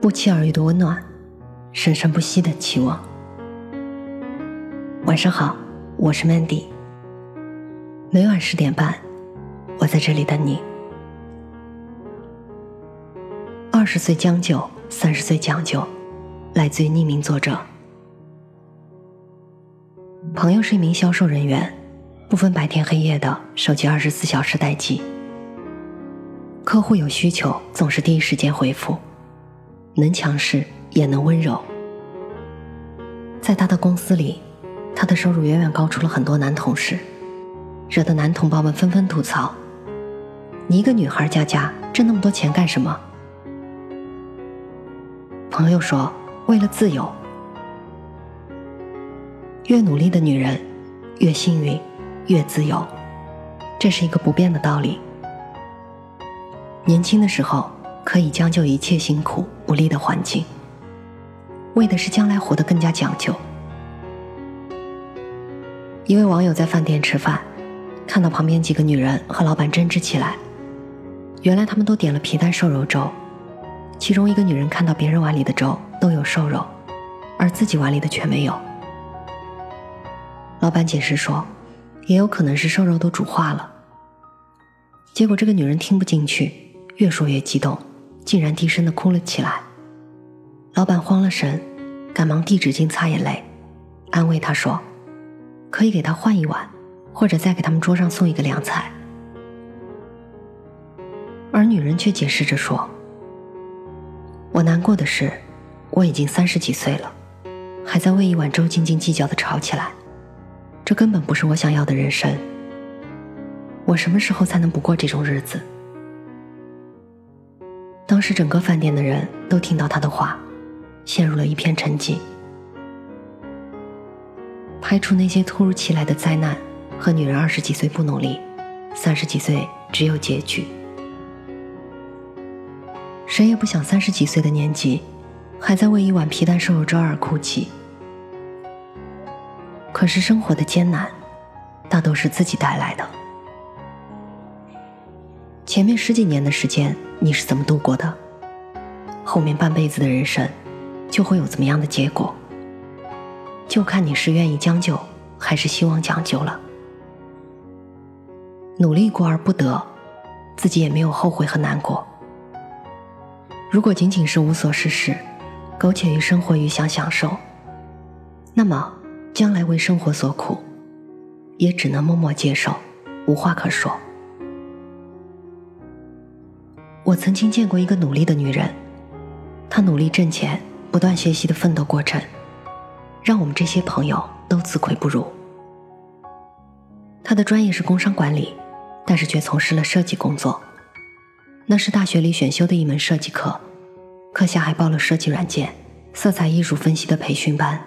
不期而遇的温暖，生生不息的期望。晚上好，我是 Mandy。每晚十点半，我在这里等你。二十岁将就，三十岁讲究，来自于匿名作者。朋友是一名销售人员，不分白天黑夜的，手机二十四小时待机。客户有需求，总是第一时间回复，能强势也能温柔。在他的公司里，他的收入远远高出了很多男同事，惹得男同胞们纷纷吐槽：“你一个女孩家家，挣那么多钱干什么？”朋友说：“为了自由。”越努力的女人，越幸运，越自由，这是一个不变的道理。年轻的时候可以将就一切辛苦不利的环境，为的是将来活得更加讲究。一位网友在饭店吃饭，看到旁边几个女人和老板争执起来，原来他们都点了皮蛋瘦肉粥，其中一个女人看到别人碗里的粥都有瘦肉，而自己碗里的却没有。老板解释说，也有可能是瘦肉都煮化了。结果这个女人听不进去。越说越激动，竟然低声的哭了起来。老板慌了神，赶忙递纸巾擦眼泪，安慰她说：“可以给他换一碗，或者再给他们桌上送一个凉菜。”而女人却解释着说：“我难过的是，我已经三十几岁了，还在为一碗粥斤斤计较的吵起来，这根本不是我想要的人生。我什么时候才能不过这种日子？”当时整个饭店的人都听到他的话，陷入了一片沉寂。排除那些突如其来的灾难和女人二十几岁不努力，三十几岁只有结局。谁也不想三十几岁的年纪，还在为一碗皮蛋瘦肉粥而哭泣。可是生活的艰难，大都是自己带来的。前面十几年的时间。你是怎么度过的？后面半辈子的人生，就会有怎么样的结果？就看你是愿意将就，还是希望讲究了。努力过而不得，自己也没有后悔和难过。如果仅仅是无所事事，苟且于生活与想享受，那么将来为生活所苦，也只能默默接受，无话可说。我曾经见过一个努力的女人，她努力挣钱、不断学习的奋斗过程，让我们这些朋友都自愧不如。她的专业是工商管理，但是却从事了设计工作，那是大学里选修的一门设计课，课下还报了设计软件、色彩艺术分析的培训班。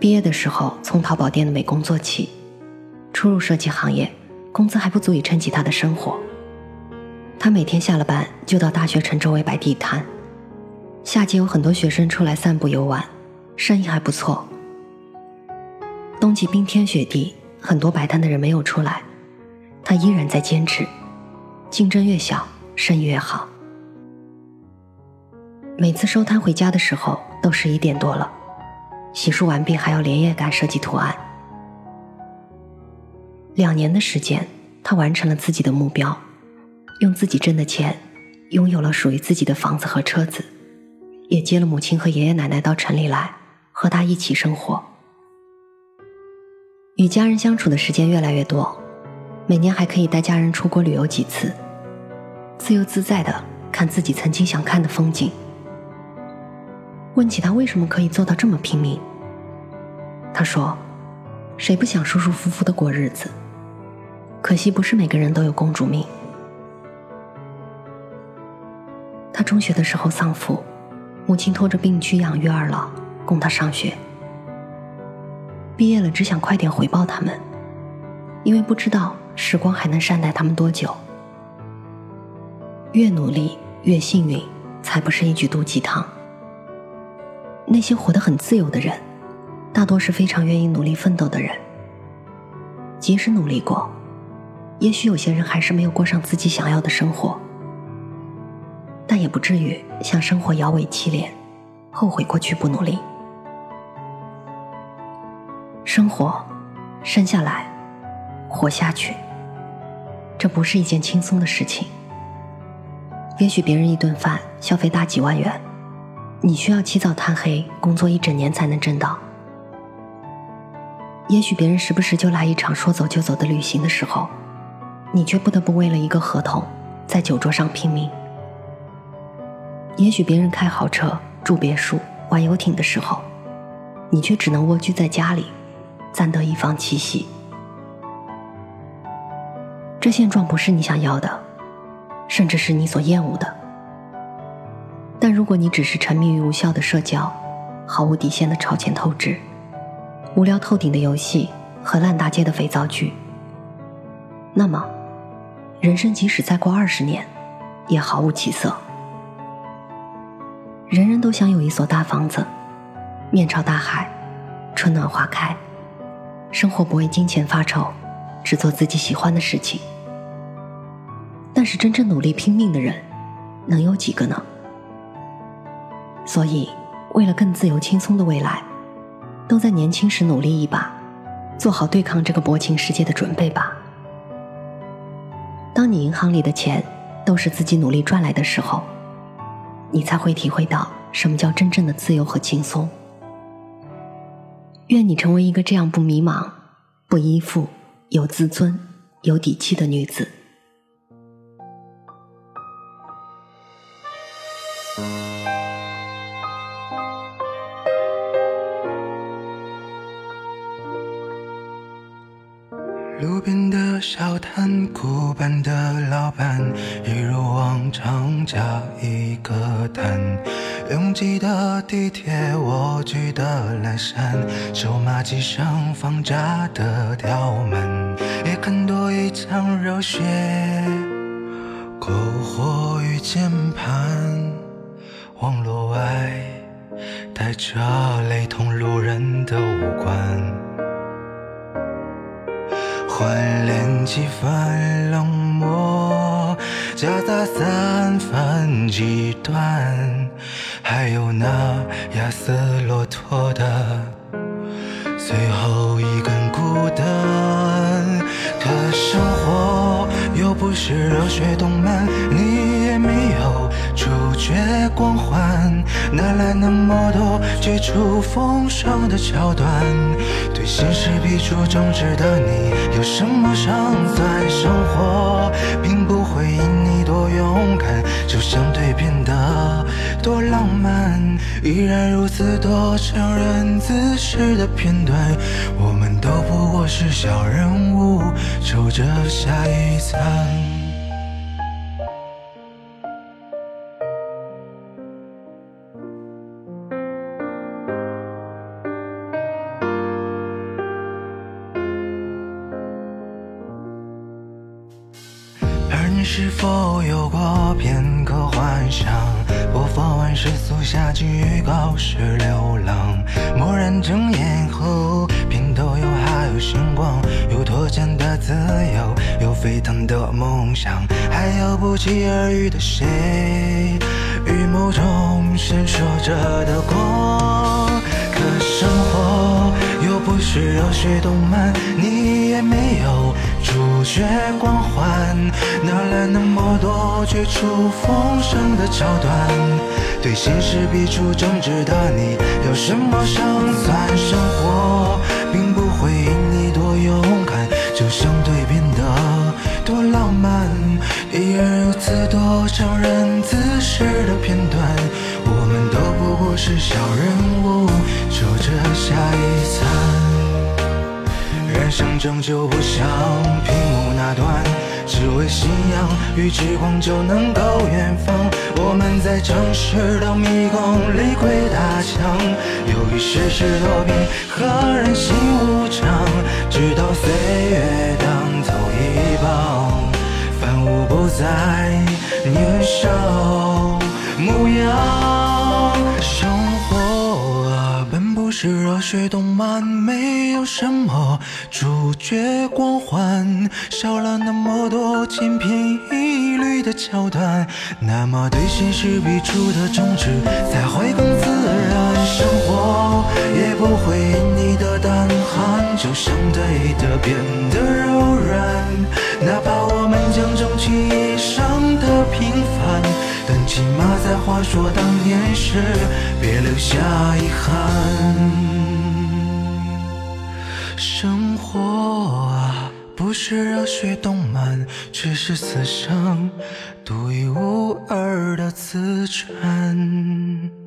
毕业的时候从淘宝店的美工做起，初入设计行业，工资还不足以撑起她的生活。他每天下了班就到大学城周围摆地摊，夏季有很多学生出来散步游玩，生意还不错。冬季冰天雪地，很多摆摊的人没有出来，他依然在坚持。竞争越小，生意越好。每次收摊回家的时候都十一点多了，洗漱完毕还要连夜赶设计图案。两年的时间，他完成了自己的目标。用自己挣的钱，拥有了属于自己的房子和车子，也接了母亲和爷爷奶奶到城里来和他一起生活。与家人相处的时间越来越多，每年还可以带家人出国旅游几次，自由自在的看自己曾经想看的风景。问起他为什么可以做到这么拼命，他说：“谁不想舒舒服服的过日子？可惜不是每个人都有公主命。”中学的时候丧父，母亲拖着病去养育二老，供他上学。毕业了，只想快点回报他们，因为不知道时光还能善待他们多久。越努力越幸运，才不是一句毒鸡汤。那些活得很自由的人，大多是非常愿意努力奋斗的人。即使努力过，也许有些人还是没有过上自己想要的生活。但也不至于向生活摇尾乞怜，后悔过去不努力。生活，生下来，活下去，这不是一件轻松的事情。也许别人一顿饭消费大几万元，你需要起早贪黑工作一整年才能挣到。也许别人时不时就来一场说走就走的旅行的时候，你却不得不为了一个合同，在酒桌上拼命。也许别人开豪车住别墅玩游艇的时候，你却只能蜗居在家里。暂得一方栖息，这现状不是你想要的，甚至是你所厌恶的。但如果你只是沉迷于无效的社交、毫无底线的超前透支、无聊透顶的游戏和烂大街的肥皂剧，那么，人生即使再过二十年，也毫无起色。人人都想有一所大房子，面朝大海，春暖花开。生活不为金钱发愁，只做自己喜欢的事情。但是真正努力拼命的人，能有几个呢？所以，为了更自由轻松的未来，都在年轻时努力一把，做好对抗这个薄情世界的准备吧。当你银行里的钱都是自己努力赚来的时候，你才会体会到什么叫真正的自由和轻松。愿你成为一个这样不迷茫、不依附、有自尊、有底气的女子。板的老板，一如往常加一个单。拥挤的地铁，蜗居的阑珊，手马机上放炸的条门，也看多一场热血，篝火与键盘，网络外带着雷同路人的五官。换脸几分冷漠，夹杂三分极端，还有那压死骆驼的最后一根孤单。可生活又不是热血动漫，你也没有主角光环，哪来那么多绝处逢生的桥段？对现实比出正直的你，有什么胜算？生活并不会因你多勇敢，就相对变得多浪漫。依然如此多成人姿势的片段，我们都不过是小人物，守着下一餐。是否有过片刻幻想？播放完世俗下集预告是流浪。蓦然睁眼后，片头有还有星光，有脱缰的自由，有沸腾的梦想，还有不期而遇的谁，与某种闪烁着的光。可生活又不是热血动漫，你也没有。主角光环，哪来那么多绝处逢生的桥段？对现实比出正直的你，有什么胜算？生活并不会因你多勇敢，就相对变得多浪漫。依然如此多成人姿势的片段，我们都不过是小人物，守着下一餐。人生终究不像屏幕那段，只为信仰与之光就能够远方。我们在城市的迷宫里鬼打墙，由于世事多变和人心无常，直到岁月当头一棒，凡物不再年少模样。是热血动漫，没有什么主角光环，少了那么多千篇一。律的桥段，那么对现实笔触的终止才会更自然。生活也不会因你的胆寒就相对的变得柔软，哪怕我们将终其一生的平凡，但起码在话说当年时别留下遗憾。生活啊，不是热血动漫，只是此生独一无二的自传。